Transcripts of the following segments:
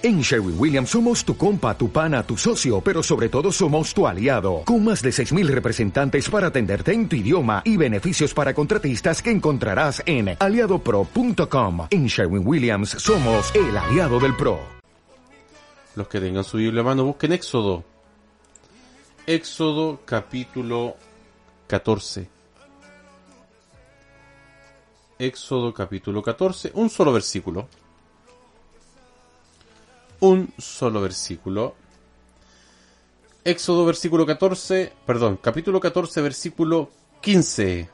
En Sherwin Williams somos tu compa, tu pana, tu socio, pero sobre todo somos tu aliado, con más de 6.000 representantes para atenderte en tu idioma y beneficios para contratistas que encontrarás en aliadopro.com. En Sherwin Williams somos el aliado del PRO. Los que tengan su Biblia a mano busquen Éxodo. Éxodo capítulo 14. Éxodo capítulo 14, un solo versículo un solo versículo. Éxodo versículo 14, perdón, capítulo 14, versículo 15.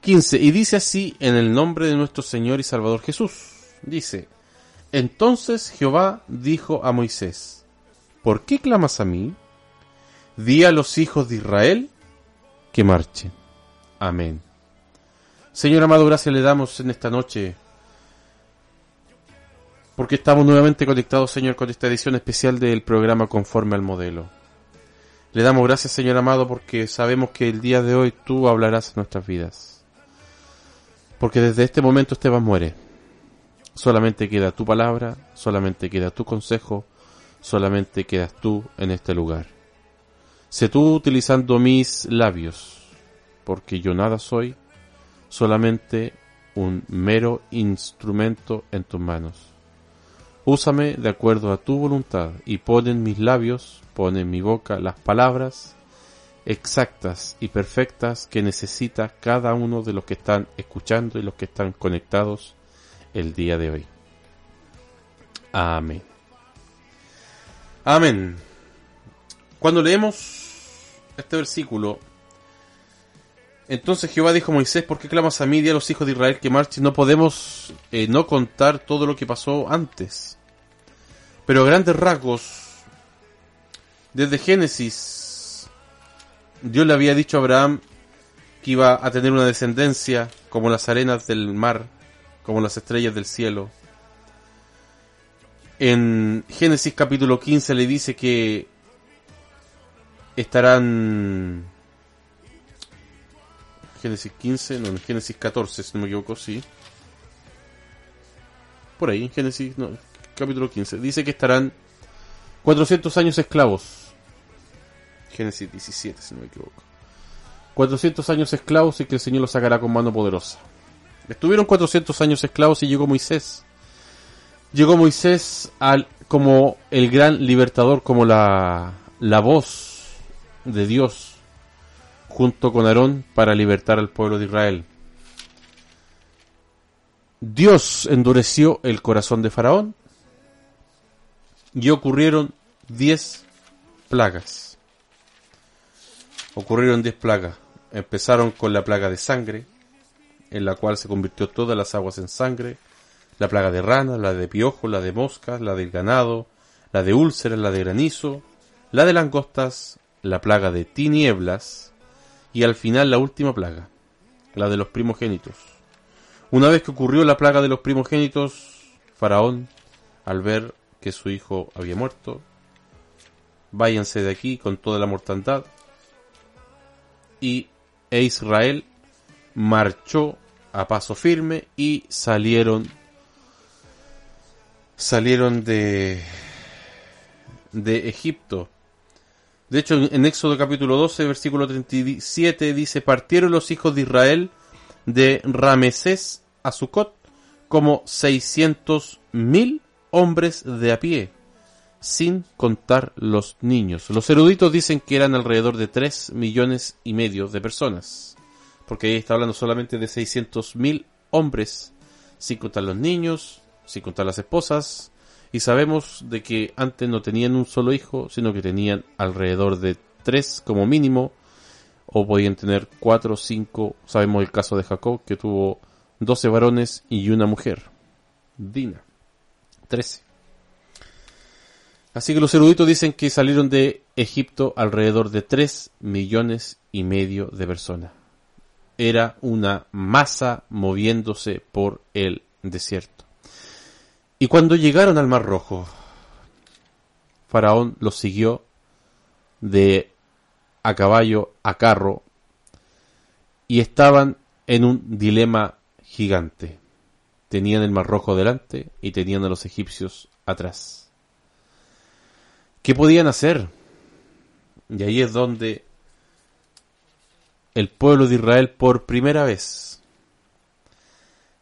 15. Y dice así en el nombre de nuestro Señor y Salvador Jesús. Dice, entonces Jehová dijo a Moisés, ¿por qué clamas a mí? Di a los hijos de Israel que marchen. Amén. Señor amado, gracias le damos en esta noche porque estamos nuevamente conectados, Señor, con esta edición especial del programa Conforme al Modelo. Le damos gracias, Señor amado, porque sabemos que el día de hoy tú hablarás en nuestras vidas. Porque desde este momento Esteban muere. Solamente queda tu palabra, solamente queda tu consejo, solamente quedas tú en este lugar. Sé tú utilizando mis labios, porque yo nada soy, solamente un mero instrumento en tus manos. Úsame de acuerdo a tu voluntad y pon en mis labios, pon en mi boca las palabras exactas y perfectas que necesita cada uno de los que están escuchando y los que están conectados el día de hoy. Amén. Amén. Cuando leemos este versículo, entonces Jehová dijo a Moisés, ¿por qué clamas a mí y a los hijos de Israel que marchen? No podemos eh, no contar todo lo que pasó antes. Pero grandes rasgos, desde Génesis, Dios le había dicho a Abraham que iba a tener una descendencia como las arenas del mar, como las estrellas del cielo. En Génesis capítulo 15 le dice que estarán... Génesis 15, no, en Génesis 14, si no me equivoco, sí. Por ahí, Génesis, no, capítulo 15. Dice que estarán 400 años esclavos. Génesis 17, si no me equivoco. 400 años esclavos y que el Señor los sacará con mano poderosa. Estuvieron 400 años esclavos y llegó Moisés. Llegó Moisés al, como el gran libertador, como la, la voz de Dios, junto con Aarón, para libertar al pueblo de Israel. Dios endureció el corazón de Faraón y ocurrieron diez plagas. Ocurrieron diez plagas. Empezaron con la plaga de sangre, en la cual se convirtió todas las aguas en sangre, la plaga de ranas, la de piojo, la de moscas, la del ganado, la de úlceras, la de granizo, la de langostas, la plaga de tinieblas y al final la última plaga, la de los primogénitos. Una vez que ocurrió la plaga de los primogénitos, Faraón, al ver que su hijo había muerto. Váyanse de aquí con toda la mortandad. Y e Israel marchó a paso firme y salieron salieron de de Egipto. De hecho, en Éxodo capítulo 12, versículo 37 dice, partieron los hijos de Israel de Ramesés a Sucot como seiscientos mil hombres de a pie, sin contar los niños. Los eruditos dicen que eran alrededor de 3 millones y medio de personas, porque ahí está hablando solamente de 600 mil hombres, sin contar los niños, sin contar las esposas, y sabemos de que antes no tenían un solo hijo, sino que tenían alrededor de tres como mínimo, o podían tener cuatro o cinco, sabemos el caso de Jacob, que tuvo 12 varones y una mujer, Dina. 13. Así que los eruditos dicen que salieron de Egipto alrededor de 3 millones y medio de personas. Era una masa moviéndose por el desierto. Y cuando llegaron al Mar Rojo, Faraón los siguió de a caballo a carro y estaban en un dilema gigante. Tenían el Mar Rojo delante y tenían a los egipcios atrás. ¿Qué podían hacer? Y ahí es donde el pueblo de Israel por primera vez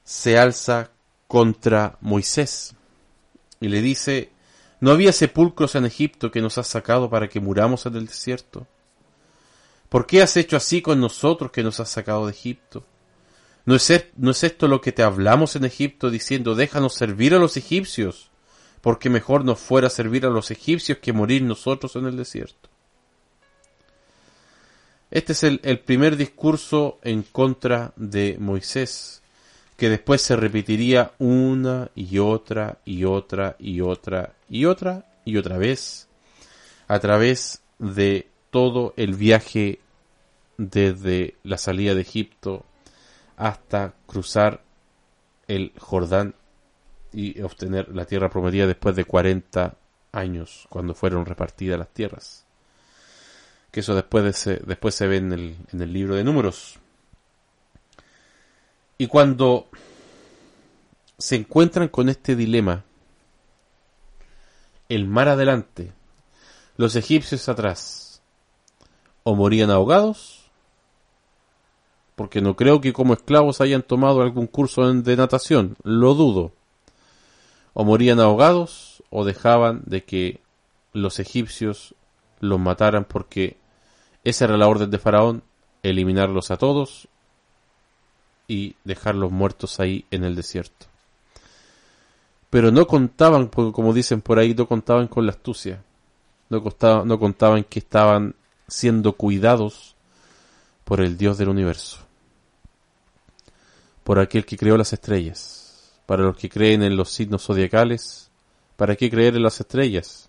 se alza contra Moisés y le dice, ¿no había sepulcros en Egipto que nos has sacado para que muramos en el desierto? ¿Por qué has hecho así con nosotros que nos has sacado de Egipto? ¿No es, ¿No es esto lo que te hablamos en Egipto diciendo, déjanos servir a los egipcios, porque mejor nos fuera servir a los egipcios que morir nosotros en el desierto? Este es el primer discurso en contra de Moisés, que después se repetiría una y otra y otra y otra y otra y otra vez a través de todo el viaje desde la salida de Egipto hasta cruzar el Jordán y obtener la tierra prometida después de 40 años, cuando fueron repartidas las tierras. Que eso después, se, después se ve en el, en el libro de números. Y cuando se encuentran con este dilema, el mar adelante, los egipcios atrás, o morían ahogados, porque no creo que como esclavos hayan tomado algún curso de natación, lo dudo, o morían ahogados, o dejaban de que los egipcios los mataran porque esa era la orden de Faraón, eliminarlos a todos y dejarlos muertos ahí en el desierto. Pero no contaban, como dicen por ahí, no contaban con la astucia. No, no contaban que estaban siendo cuidados por el Dios del universo. Por aquel que creó las estrellas. Para los que creen en los signos zodiacales, ¿para qué creer en las estrellas?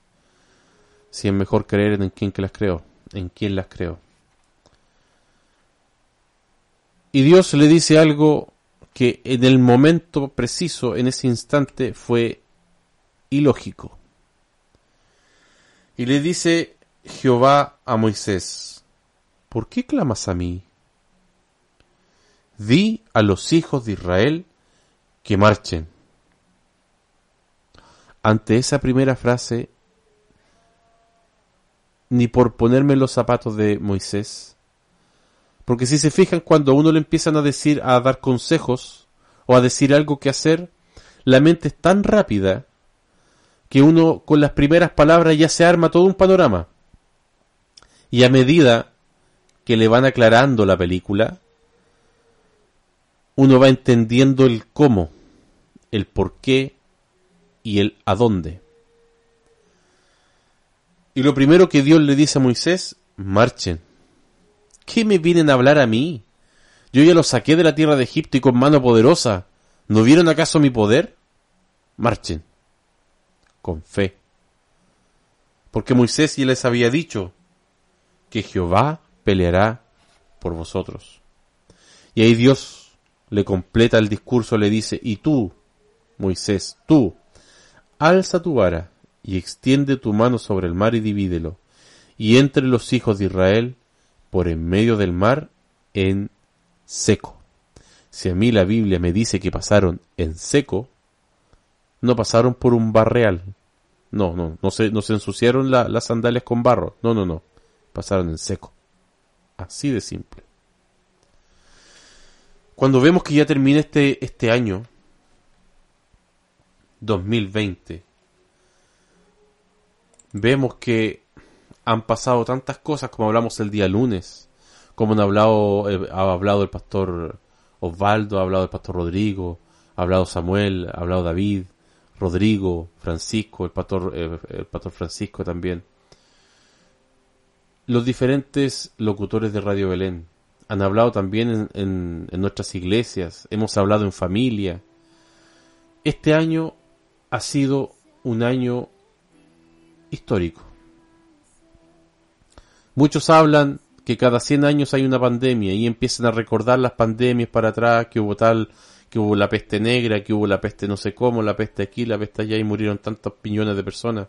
Si es mejor creer en quien que las creó, en quien las creó. Y Dios le dice algo que en el momento preciso, en ese instante, fue ilógico. Y le dice Jehová a Moisés, ¿por qué clamas a mí? Di a los hijos de Israel que marchen. Ante esa primera frase, ni por ponerme los zapatos de Moisés, porque si se fijan, cuando a uno le empiezan a decir, a dar consejos o a decir algo que hacer, la mente es tan rápida que uno con las primeras palabras ya se arma todo un panorama. Y a medida que le van aclarando la película, uno va entendiendo el cómo, el por qué y el a dónde. Y lo primero que Dios le dice a Moisés, marchen. ¿Qué me vienen a hablar a mí? Yo ya los saqué de la tierra de Egipto y con mano poderosa. ¿No vieron acaso mi poder? Marchen. Con fe. Porque Moisés ya les había dicho que Jehová peleará por vosotros. Y ahí Dios le completa el discurso, le dice, y tú, Moisés, tú, alza tu vara y extiende tu mano sobre el mar y divídelo, y entre los hijos de Israel por en medio del mar en seco. Si a mí la Biblia me dice que pasaron en seco, no pasaron por un barreal. No, no, no se, no se ensuciaron las sandalias con barro. No, no, no. Pasaron en seco. Así de simple. Cuando vemos que ya termina este, este año, 2020, vemos que han pasado tantas cosas como hablamos el día lunes, como han hablado, eh, ha hablado el pastor Osvaldo, ha hablado el pastor Rodrigo, ha hablado Samuel, ha hablado David, Rodrigo, Francisco, el pastor, eh, el pastor Francisco también. Los diferentes locutores de Radio Belén han hablado también en nuestras iglesias, hemos hablado en familia. Este año ha sido un año histórico Muchos hablan que cada 100 años hay una pandemia y empiezan a recordar las pandemias para atrás, que hubo tal, que hubo la peste negra, que hubo la peste no sé cómo, la peste aquí, la peste allá y murieron tantos millones de personas.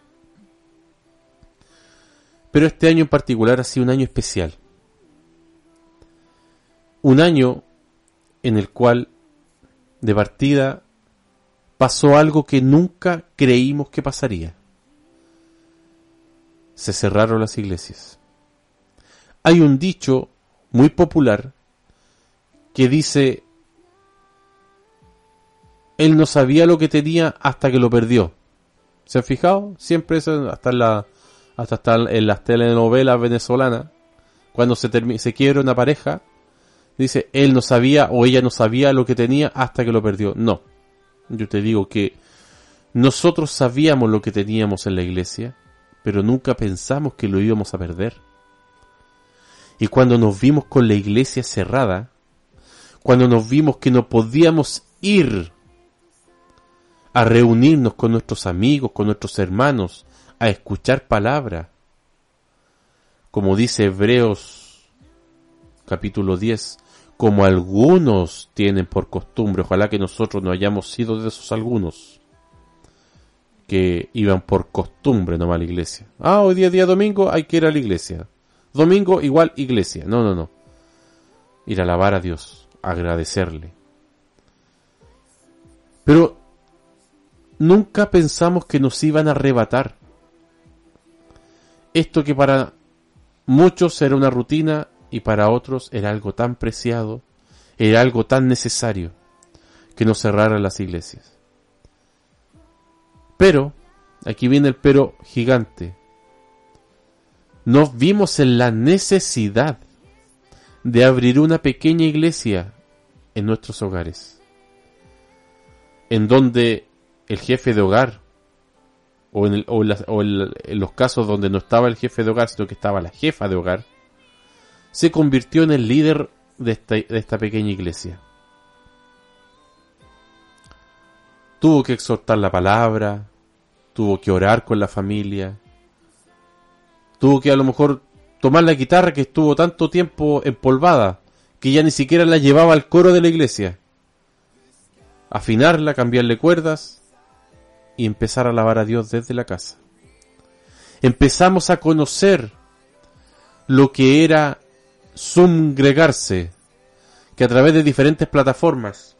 Pero este año en particular ha sido un año especial. Un año en el cual, de partida, pasó algo que nunca creímos que pasaría. Se cerraron las iglesias. Hay un dicho muy popular que dice, él no sabía lo que tenía hasta que lo perdió. ¿Se han fijado? Siempre eso, hasta en, la, hasta, en las telenovelas venezolanas, cuando se, se quiebra una pareja, dice, él no sabía o ella no sabía lo que tenía hasta que lo perdió. No. Yo te digo que nosotros sabíamos lo que teníamos en la iglesia, pero nunca pensamos que lo íbamos a perder. Y cuando nos vimos con la iglesia cerrada, cuando nos vimos que no podíamos ir a reunirnos con nuestros amigos, con nuestros hermanos, a escuchar palabra, como dice Hebreos capítulo 10, como algunos tienen por costumbre, ojalá que nosotros no hayamos sido de esos algunos que iban por costumbre nomás a la iglesia. Ah, hoy día día domingo hay que ir a la iglesia. Domingo igual iglesia. No, no, no. Ir a alabar a Dios, agradecerle. Pero nunca pensamos que nos iban a arrebatar. Esto que para muchos era una rutina y para otros era algo tan preciado, era algo tan necesario que no cerraran las iglesias. Pero, aquí viene el pero gigante, nos vimos en la necesidad de abrir una pequeña iglesia en nuestros hogares, en donde el jefe de hogar, o, en, en los casos donde no estaba el jefe de hogar, sino que estaba la jefa de hogar, se convirtió en el líder de esta, de esta pequeña iglesia. Tuvo que exhortar la palabra, tuvo que orar con la familia, tuvo que a lo mejor tomar la guitarra que estuvo tanto tiempo empolvada que ya ni siquiera la llevaba al coro de la iglesia. Afinarla, cambiarle cuerdas y empezar a alabar a Dios desde la casa. Empezamos a conocer lo que era sumgregarse, que a través de diferentes plataformas,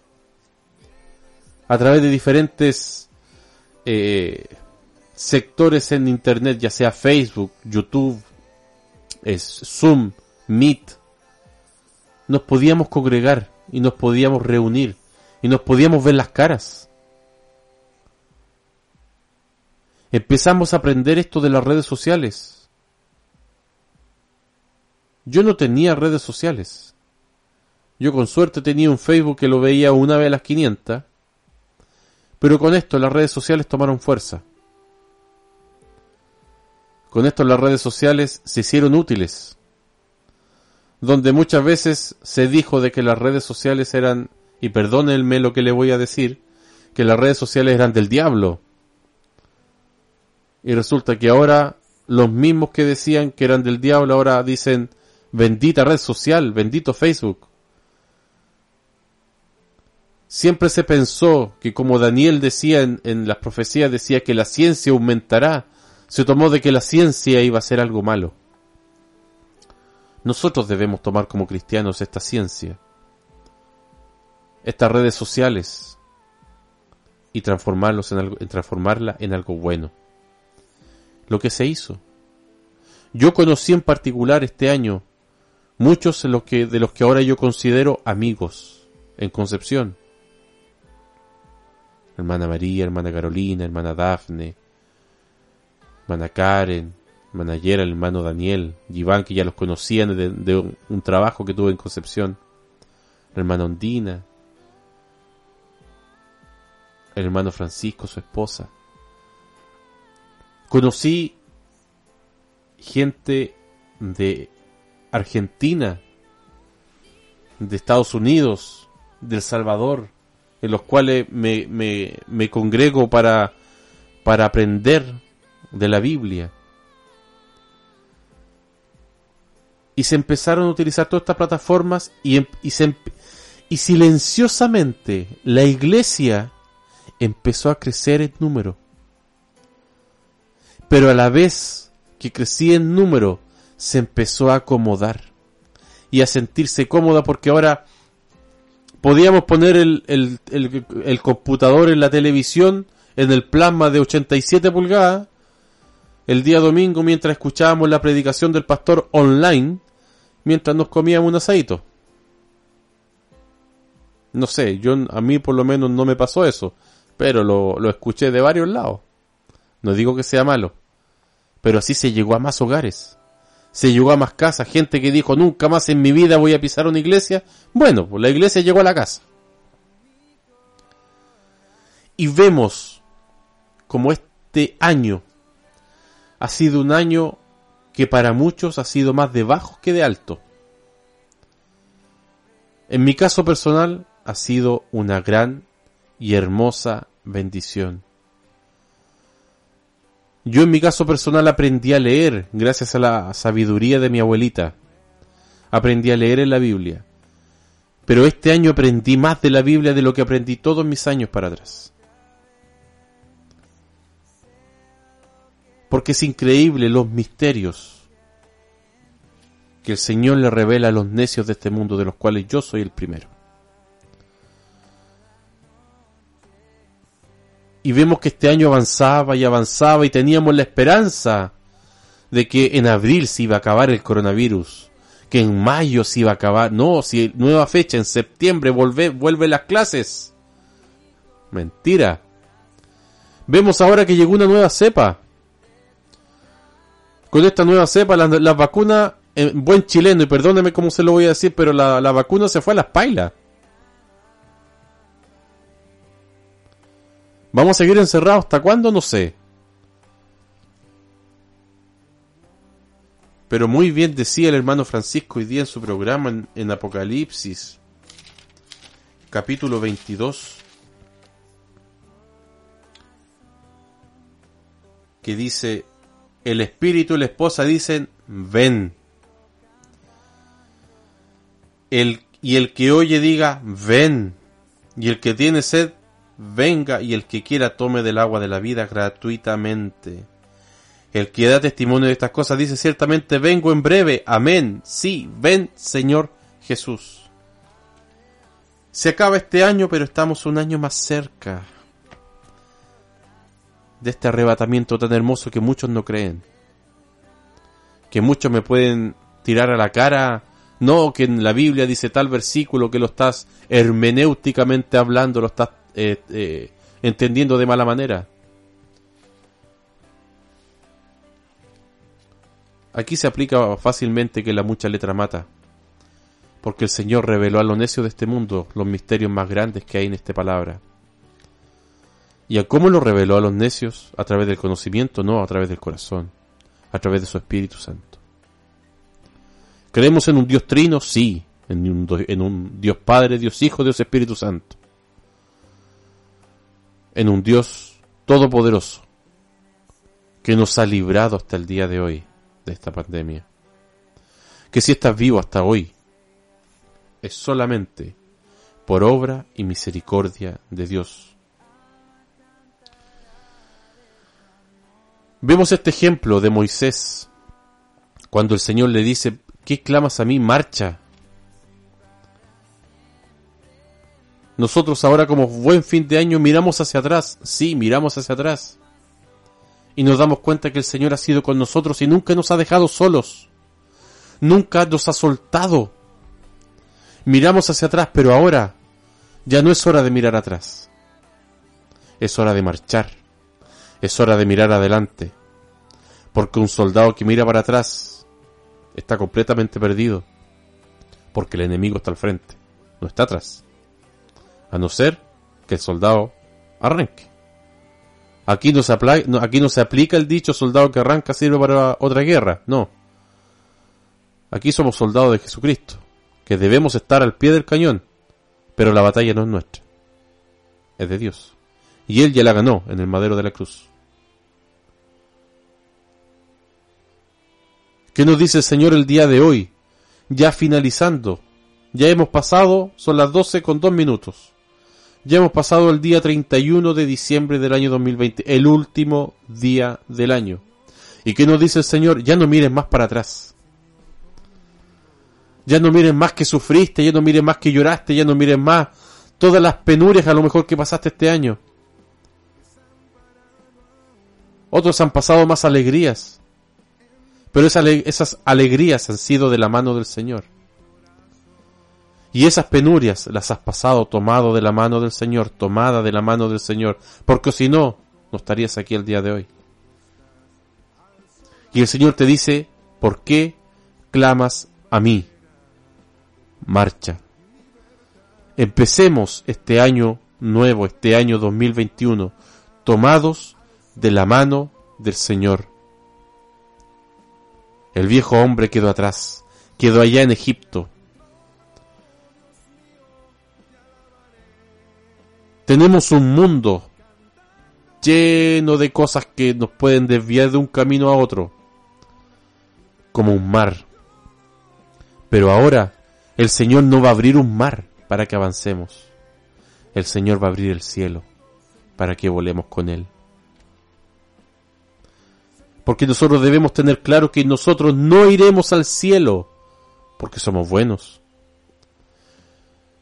a través de diferentes eh, sectores en Internet, ya sea Facebook, YouTube, es Zoom, Meet, nos podíamos congregar y nos podíamos reunir y nos podíamos ver las caras. Empezamos a aprender esto de las redes sociales yo no tenía redes sociales. Yo con suerte tenía un Facebook que lo veía una vez a las 500. Pero con esto las redes sociales tomaron fuerza. Con esto las redes sociales se hicieron útiles. Donde muchas veces se dijo de que las redes sociales eran, y perdónenme lo que le voy a decir, que las redes sociales eran del diablo. Y resulta que ahora los mismos que decían que eran del diablo ahora dicen Bendita red social, bendito Facebook. Siempre se pensó que como Daniel decía en, las profecías, decía que la ciencia aumentará, se tomó de que la ciencia iba a ser algo malo. Nosotros debemos tomar como cristianos esta ciencia, estas redes sociales, y transformarlos en algo, transformarla en algo bueno. Lo que se hizo. Yo conocí en particular este año muchos de los que, de los que ahora yo considero amigos en Concepción. Hermana María, hermana Carolina, hermana Dafne, hermana Karen, hermana Yera, el hermano Daniel, Iván, que ya los conocían de, un, trabajo que tuve en Concepción, la hermana Ondina, el hermano Francisco, su esposa. Conocí gente de Argentina, de Estados Unidos, de El Salvador, en los cuales me, me, me congrego para, para aprender de la Biblia. Y se empezaron a utilizar todas estas plataformas y, em, y, se, y silenciosamente la iglesia empezó a crecer en número. Pero a la vez que crecía en número, se empezó a acomodar y a sentirse cómoda porque ahora podíamos poner el, el, el, el computador en la televisión en el plasma de 87 pulgadas el día domingo mientras escuchábamos la predicación del pastor online mientras nos comíamos un asadito. No sé, yo a mí por lo menos no me pasó eso, pero lo, lo escuché de varios lados. No digo que sea malo, pero así se llegó a más hogares. Se llegó a más casas, gente que dijo nunca más en mi vida voy a pisar una iglesia. Bueno, pues la iglesia llegó a la casa. Y vemos como este año ha sido un año que para muchos ha sido más de bajo que de alto. En mi caso personal ha sido una gran y hermosa bendición. Yo en mi caso personal aprendí a leer gracias a la sabiduría de mi abuelita. Aprendí a leer en la Biblia. Pero este año aprendí más de la Biblia de lo que aprendí todos mis años para atrás. Porque es increíble los misterios que el Señor le revela a los necios de este mundo, de los cuales yo soy el primero. Y vemos que este año avanzaba y avanzaba y teníamos la esperanza de que en abril se iba a acabar el coronavirus, que en mayo se iba a acabar, no, si nueva fecha, en septiembre vuelve, vuelve las clases. Mentira. Vemos ahora que llegó una nueva cepa con esta nueva cepa, las la vacunas, en buen chileno, y perdóneme cómo se lo voy a decir, pero la, la vacuna se fue a las pailas. ¿Vamos a seguir encerrados hasta cuándo? No sé. Pero muy bien decía el hermano Francisco hoy día en su programa en, en Apocalipsis, capítulo 22, que dice, el espíritu y la esposa dicen, ven. El, y el que oye diga, ven. Y el que tiene sed, venga. Y el que quiera tome del agua de la vida gratuitamente. El que da testimonio de estas cosas dice ciertamente, vengo en breve. Amén. Sí, ven, Señor Jesús. Se acaba este año, pero estamos un año más cerca de este arrebatamiento tan hermoso que muchos no creen. Que muchos me pueden tirar a la cara, no, que en la Biblia dice tal versículo que lo estás hermenéuticamente hablando, lo estás eh, eh, entendiendo de mala manera. Aquí se aplica fácilmente que la mucha letra mata, porque el Señor reveló a los necios de este mundo los misterios más grandes que hay en esta palabra. ¿Y a cómo lo reveló a los necios? A través del conocimiento, no, a través del corazón, a través de su Espíritu Santo. ¿Creemos en un Dios trino? Sí, en un, en un Dios Padre, Dios Hijo, Dios Espíritu Santo. En un Dios todopoderoso que nos ha librado hasta el día de hoy de esta pandemia. Que si estás vivo hasta hoy, es solamente por obra y misericordia de Dios Vemos este ejemplo de Moisés, cuando el Señor le dice, ¿qué clamas a mí? Marcha. Nosotros ahora como buen fin de año miramos hacia atrás, sí, miramos hacia atrás. Y nos damos cuenta que el Señor ha sido con nosotros y nunca nos ha dejado solos. Nunca nos ha soltado. Miramos hacia atrás, pero ahora ya no es hora de mirar atrás. Es hora de marchar es hora de mirar adelante, porque un soldado que mira para atrás está completamente perdido, porque el enemigo está al frente, no está atrás, a no ser que el soldado arranque. Aquí no, se no se aplica el dicho soldado que arranca sirve para otra guerra, no. Aquí somos soldados de Jesucristo, que debemos estar al pie del cañón, pero la batalla no es nuestra, es de Dios. Y Él ya la ganó en el madero de la cruz. ¿Qué nos dice el Señor el día de hoy? Ya finalizando. Ya hemos pasado, son las 12 con 2 minutos. Ya hemos pasado el día 31 de diciembre del año 2020, el último día del año. ¿Y qué nos dice el Señor? Ya no mires más para atrás. Ya no miren más que sufriste, ya no miren más que lloraste, ya no miren más todas las penurias a lo mejor que pasaste este año. Otros han pasado más alegrías, pero esas alegrías han sido de la mano del Señor. Y esas penurias las has pasado tomado de la mano del Señor, tomada de la mano del Señor, porque si no, no estarías aquí el día de hoy. Y el Señor te dice, ¿por qué clamas a mí? Marcha. Empecemos este año nuevo, este año 2021, tomados de la mano del Señor. El viejo hombre quedó atrás, quedó allá en Egipto, Tenemos un mundo lleno de cosas que nos pueden desviar de un camino a otro, como un mar. Pero ahora el Señor no va a abrir un mar para que avancemos. El Señor va a abrir el cielo para que volemos con Él. Porque nosotros debemos tener claro que nosotros no iremos al cielo porque somos buenos.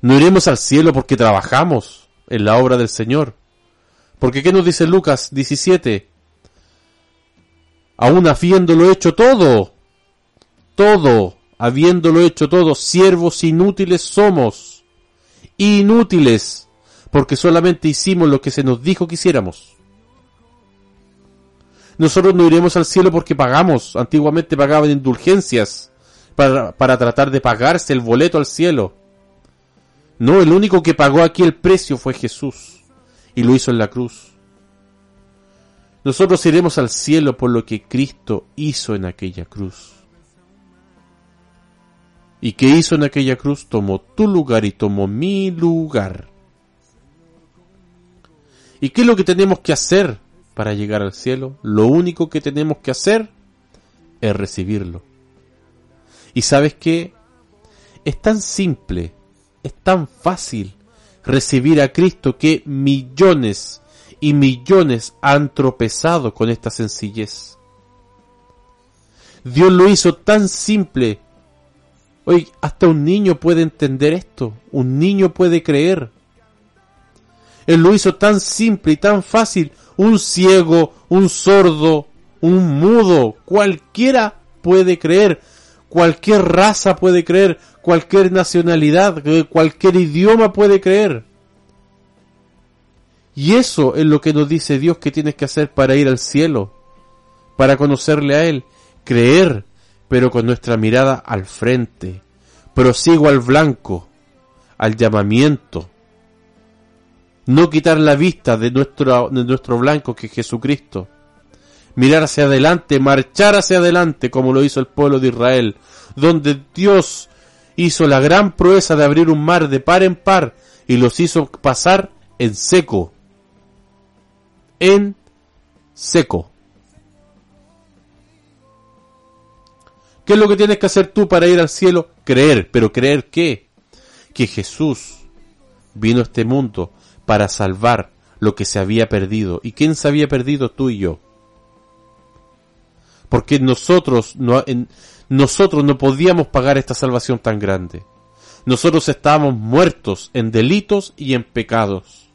No iremos al cielo porque trabajamos en la obra del Señor. Porque ¿qué nos dice Lucas 17? Aún habiéndolo hecho todo, todo, habiéndolo hecho todo, siervos inútiles somos, inútiles, porque solamente hicimos lo que se nos dijo que hiciéramos. Nosotros no iremos al cielo porque pagamos, antiguamente pagaban indulgencias para, para tratar de pagarse el boleto al cielo. No, el único que pagó aquí el precio fue Jesús y lo hizo en la cruz. Nosotros iremos al cielo por lo que Cristo hizo en aquella cruz. ¿Y qué hizo en aquella cruz? Tomó tu lugar y tomó mi lugar. ¿Y qué es lo que tenemos que hacer para llegar al cielo? Lo único que tenemos que hacer es recibirlo. ¿Y sabes qué? Es tan simple es tan fácil recibir a Cristo que millones y millones han tropezado con esta sencillez. Dios lo hizo tan simple. Hoy hasta un niño puede entender esto, un niño puede creer. Él lo hizo tan simple y tan fácil. Un ciego, un sordo, un mudo, cualquiera puede creer, cualquier raza puede creer, cualquier nacionalidad, cualquier idioma puede creer. Y eso es lo que nos dice Dios que tienes que hacer para ir al cielo, para conocerle a Él, creer, pero con nuestra mirada al frente. Prosigo al blanco, al llamamiento. No quitar la vista de nuestro, de nuestro blanco que es Jesucristo. Mirar hacia adelante, marchar hacia adelante como lo hizo el pueblo de Israel, donde Dios hizo la gran proeza de abrir un mar de par en par y los hizo pasar en seco. En seco. ¿Qué es lo que tienes que hacer tú para ir al cielo? Creer. ¿Pero creer qué? Que Jesús vino a este mundo para salvar lo que se había perdido. ¿Y quién se había perdido? Tú y yo. Porque nosotros no, nosotros no podíamos pagar esta salvación tan grande. Nosotros estábamos muertos en delitos y en pecados.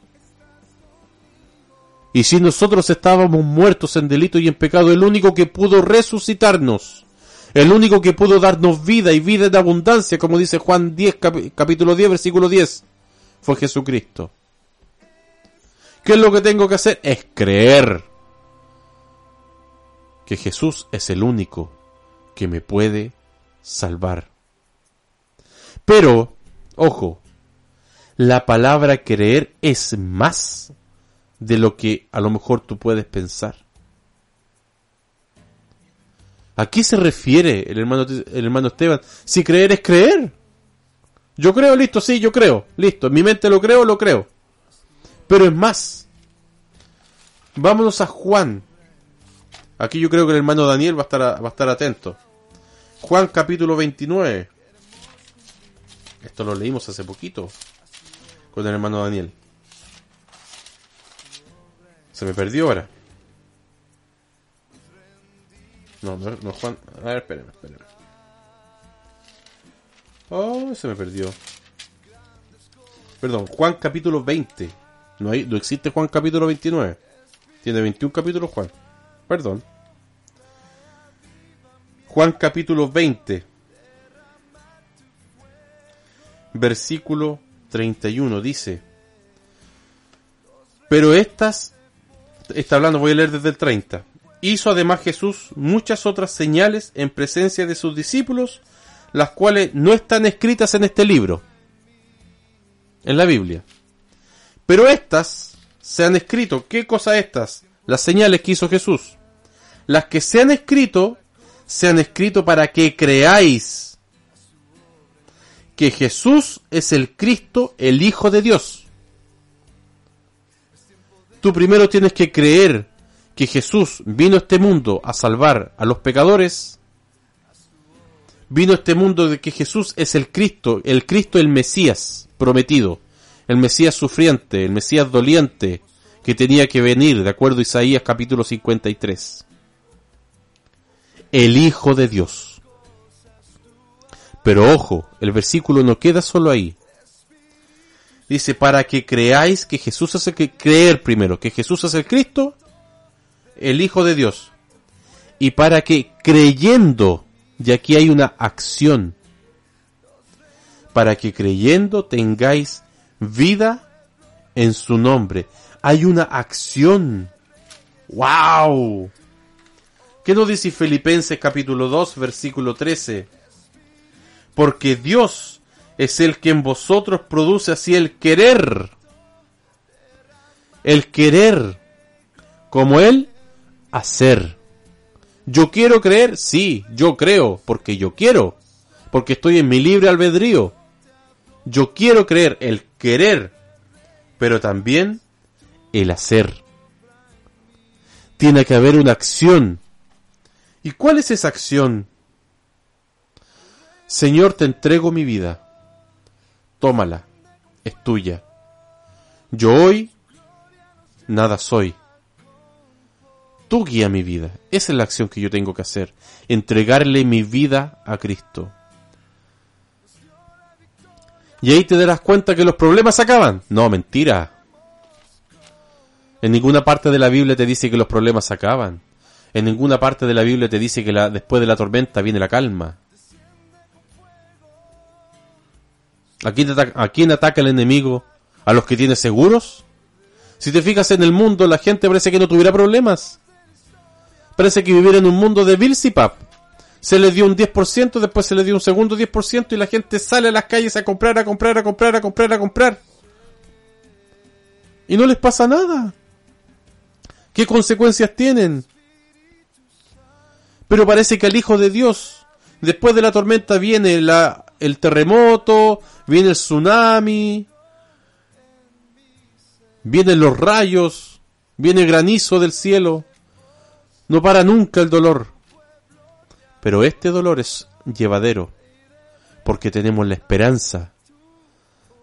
Y si nosotros estábamos muertos en delito y en pecado, el único que pudo resucitarnos, el único que pudo darnos vida y vida en abundancia, como dice Juan 10, capítulo 10, versículo 10, fue Jesucristo. ¿Qué es lo que tengo que hacer? Es creer que Jesús es el único que me puede salvar. Pero, ojo, la palabra creer es más de lo que a lo mejor tú puedes pensar. ¿A qué se refiere el hermano, el hermano Esteban? Si creer es creer. Yo creo, listo, sí, yo creo, listo. Mi mente lo creo, lo creo. Pero es más. Vámonos a Juan Aquí yo creo que el hermano Daniel va a estar, va a estar atento. Juan capítulo 29. Esto lo leímos hace poquito con el hermano Daniel. Se me perdió ahora. No, no, no Juan. A ver, espérenme, espérenme. Oh, se me perdió. Perdón, Juan capítulo 20. No, hay, no existe Juan capítulo 29. Tiene 21 capítulos Juan. Perdón. Juan capítulo 20. Versículo 31 dice. Pero estas, está hablando, voy a leer desde el 30. Hizo además Jesús muchas otras señales en presencia de sus discípulos, las cuales no están escritas en este libro, en la Biblia. Pero estas se han escrito. ¿Qué cosa estas? Las señales que hizo Jesús. Las que se han escrito, se han escrito para que creáis que Jesús es el Cristo, el Hijo de Dios. Tú primero tienes que creer que Jesús vino a este mundo a salvar a los pecadores. Vino a este mundo de que Jesús es el Cristo, el Cristo el Mesías prometido el Mesías sufriente, el Mesías doliente, que tenía que venir, de acuerdo a Isaías capítulo 53. El Hijo de Dios. Pero ojo, el versículo no queda solo ahí. Dice, para que creáis que Jesús es el que creer primero, que Jesús es el Cristo, el Hijo de Dios. Y para que creyendo, y aquí hay una acción, para que creyendo tengáis vida en su nombre. Hay una acción. ¡Wow! ¿Qué nos dice Filipenses capítulo 2, versículo 13? Porque Dios es el que en vosotros produce así el querer. El querer. Como Él, hacer. Yo quiero creer, sí, yo creo, porque yo quiero. Porque estoy en mi libre albedrío. Yo quiero creer el querer, pero también el hacer. Tiene que haber una acción. ¿Y cuál es esa acción? Señor, te entrego mi vida. Tómala, es tuya. Yo hoy nada soy. Tú guía mi vida. Esa es la acción que yo tengo que hacer. Entregarle mi vida a Cristo. Y ahí te darás cuenta que los problemas acaban. No, mentira. En ninguna parte de la Biblia te dice que los problemas acaban. En ninguna parte de la Biblia te dice que la, después de la tormenta viene la calma. ¿A quién, ¿A quién ataca el enemigo? ¿A los que tiene seguros? Si te fijas en el mundo, la gente parece que no tuviera problemas. Parece que viviera en un mundo de Vilsipap se le dio un 10%, después se le dio un segundo 10% y la gente sale a las calles a comprar, a comprar, a comprar, a comprar, a comprar. Y no les pasa nada. ¿Qué consecuencias tienen? Pero parece que al Hijo de Dios, después de la tormenta viene la, el terremoto, viene el tsunami, vienen los rayos, viene el granizo del cielo. No para nunca el dolor. Pero este dolor es llevadero, porque tenemos la esperanza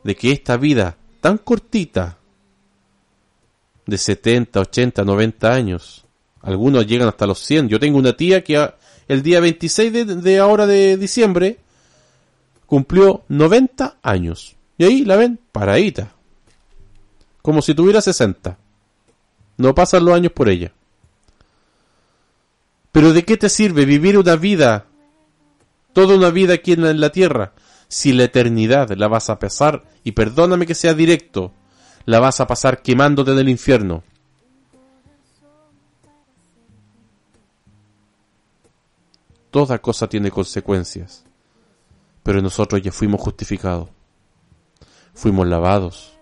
de que esta vida tan cortita, de 70, 80, 90 años, algunos llegan hasta los 100. Yo tengo una tía que el día 26 de, ahora de diciembre cumplió 90 años. Y ahí la ven paradita. Como si tuviera 60. No pasan los años por ella. Pero ¿de qué te sirve vivir una vida, toda una vida aquí en la, tierra, si la eternidad la vas a pasar, y perdóname que sea directo, la vas a pasar quemándote del infierno? Toda cosa tiene consecuencias, pero nosotros ya fuimos justificados, fuimos lavados,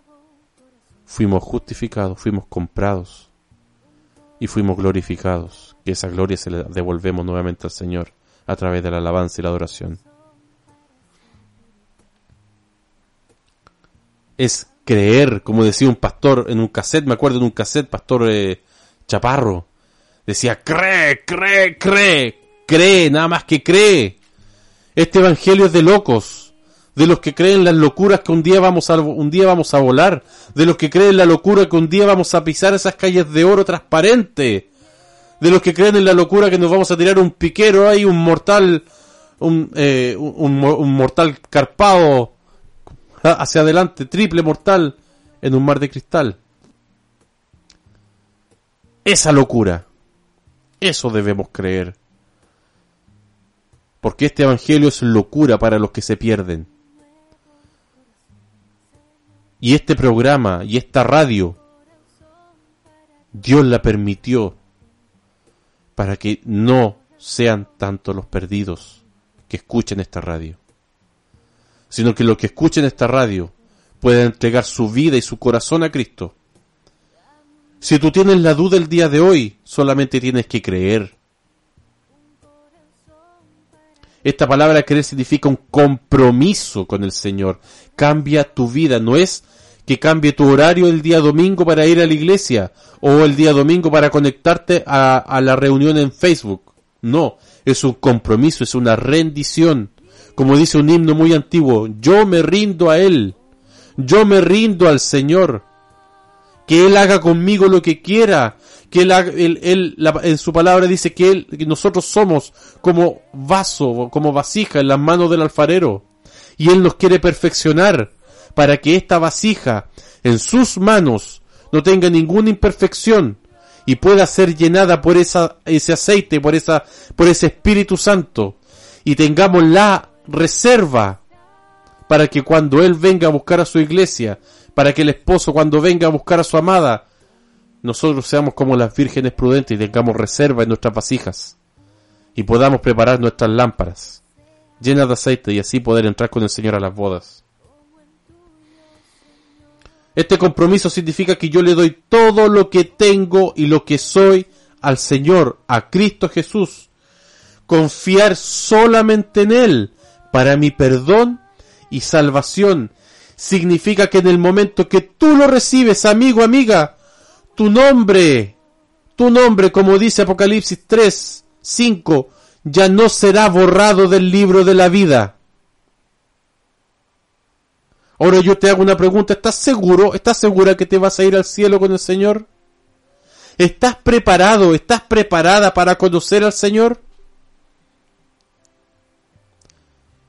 fuimos justificados, fuimos comprados y fuimos glorificados que esa gloria se la devolvemos nuevamente al Señor a través de la alabanza y la adoración. Es creer, como decía un pastor en un cassette, me acuerdo en un cassette, pastor eh, Chaparro, decía, cree, cree, cree, cree, nada más que cree. Este evangelio es de locos, de los que creen las locuras que un día vamos a, un día vamos a volar, de los que creen la locura que un día vamos a pisar esas calles de oro transparente, de los que creen en la locura que nos vamos a tirar un piquero ahí, un mortal, un, eh, un, un mortal carpado hacia adelante, triple mortal en un mar de cristal. Esa locura. Eso debemos creer. Porque este Evangelio es locura para los que se pierden. Y este programa y esta radio, Dios la permitió para que no sean tanto los perdidos que escuchen esta radio, sino que los que escuchen esta radio puedan entregar su vida y su corazón a Cristo. Si tú tienes la duda el día de hoy, solamente tienes que creer. Esta palabra creer significa un compromiso con el Señor. Cambia tu vida, no es que cambie tu horario el día domingo para ir a la iglesia o el día domingo para conectarte a, a la reunión en Facebook. No, es un compromiso, es una rendición. Como dice un himno muy antiguo, yo me rindo a Él, yo me rindo al Señor. Que Él haga conmigo lo que quiera, que él, él, en su palabra dice que, él, que nosotros somos como vaso, como vasija en las manos del alfarero. Y Él nos quiere perfeccionar para que esta vasija en sus manos no tenga ninguna imperfección y pueda ser llenada por esa, ese aceite, por esa, por ese Espíritu Santo y tengamos la reserva para que cuando Él venga a buscar a su iglesia, para que el esposo cuando venga a buscar a su amada, nosotros seamos como las vírgenes prudentes y tengamos reserva en nuestras vasijas y podamos preparar nuestras lámparas llenas de aceite y así poder entrar con el Señor a las bodas. Este compromiso significa que yo le doy todo lo que tengo y lo que soy al Señor, a Cristo Jesús. Confiar solamente en Él para mi perdón y salvación. Significa que en el momento que tú lo recibes, amigo, amiga, tu nombre, tu nombre, como dice Apocalipsis 3, 5, ya no será borrado del libro de la vida. Ahora yo te hago una pregunta, ¿estás seguro? ¿Estás segura que te vas a ir al cielo con el Señor? ¿Estás preparado? ¿Estás preparada para conocer al Señor?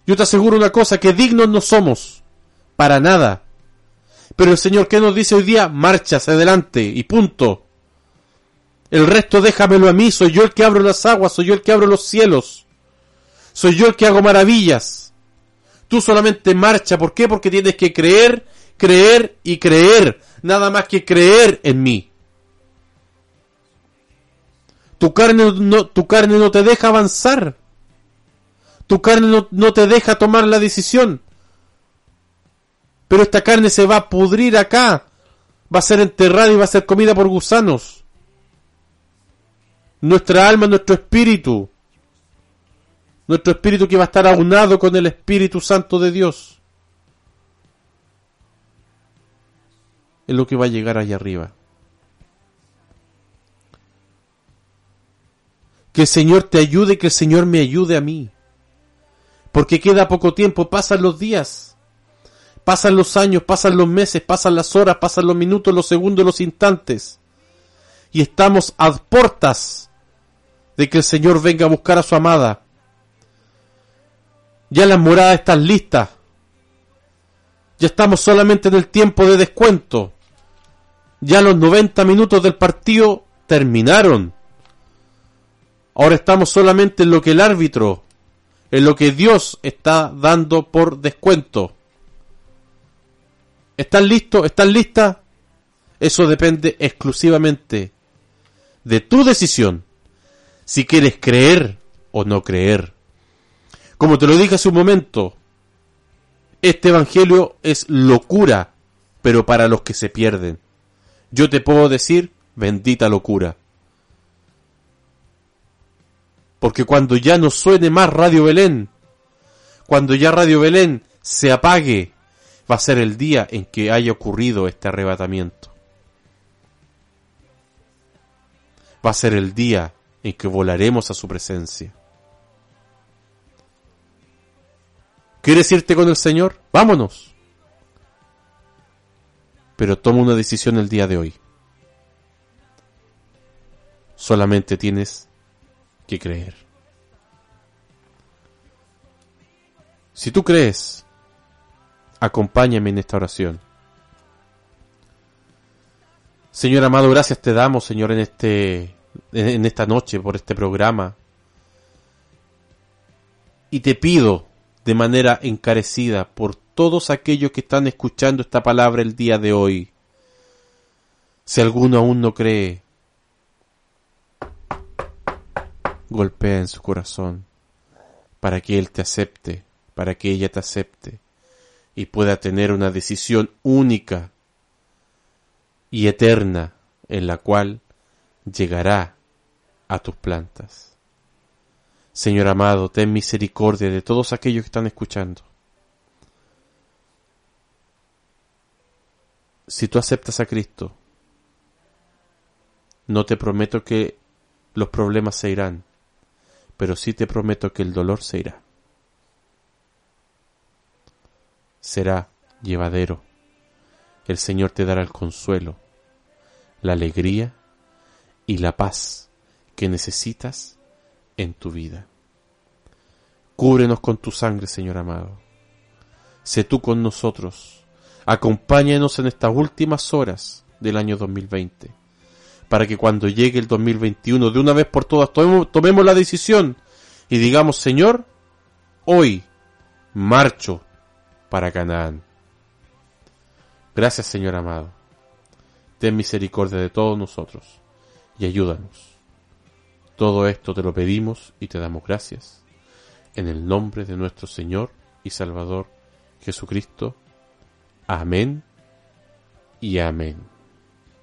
Yo te aseguro una cosa, que dignos no somos, para nada. Pero el Señor, ¿qué nos dice hoy día? Marchas adelante y punto. El resto déjamelo a mí, soy yo el que abro las aguas, soy yo el que abro los cielos. Soy yo el que hago maravillas. Tú solamente marcha, ¿por qué? Porque tienes que creer, creer y creer. Nada más que creer en mí. Tu carne no, tu carne no te deja avanzar. Tu carne no, te deja tomar la decisión. Pero esta carne se va a pudrir acá. Va a ser enterrada y va a ser comida por gusanos. Nuestra alma, nuestro espíritu. Nuestro espíritu que va a estar aunado con el Espíritu Santo de Dios. Es lo que va a llegar allá arriba. Que el Señor te ayude, que el Señor me ayude a mí porque queda poco tiempo, pasan los días, pasan los años, pasan los meses, pasan las horas, pasan los minutos, los segundos, los instantes, y estamos a puertas de que el Señor venga a buscar a su amada. Ya las moradas están listas. Ya estamos solamente en el tiempo de descuento. Ya los 90 minutos del partido terminaron. Ahora estamos solamente en lo que el árbitro en lo que Dios está dando por descuento. ¿Están listos? ¿Están listas? Eso depende exclusivamente de tu decisión. Si quieres creer o no creer. Como te lo dije hace un momento, este Evangelio es locura, pero para los que se pierden. Yo te puedo decir, bendita locura. Porque cuando ya no suene más Radio Belén, cuando ya Radio Belén se apague, va a ser el día en que haya ocurrido este arrebatamiento. Va a ser el día en que volaremos a su presencia. ¿Quieres irte con el Señor? Vámonos. Pero toma una decisión el día de hoy. Solamente tienes que creer. Si tú crees, acompáñame en esta oración. Señor amado, gracias te damos, Señor, en este en esta noche por este programa. Y te pido de manera encarecida por todos aquellos que están escuchando esta palabra el día de hoy. Si alguno aún no cree, golpea en su corazón para que Él te acepte, para que ella te acepte y pueda tener una decisión única y eterna en la cual llegará a tus plantas. Señor amado, ten misericordia de todos aquellos que están escuchando. Si tú aceptas a Cristo, no te prometo que los problemas se irán, pero sí te prometo que el dolor se irá. Será llevadero. El Señor te dará el consuelo, la alegría y la paz que necesitas en tu vida. Cúbrenos con tu sangre, Señor amado. Sé tú con nosotros. Acompáñanos en estas últimas horas del año 2020 para que cuando llegue el 2021 de una vez por todas tomemos, la decisión y digamos, Señor, hoy marcho para Canaán. Gracias, Señor amado. Ten misericordia de todos nosotros y ayúdanos. Todo esto te lo pedimos y te damos gracias. En el nombre de nuestro Señor y Salvador Jesucristo. Amén y amén.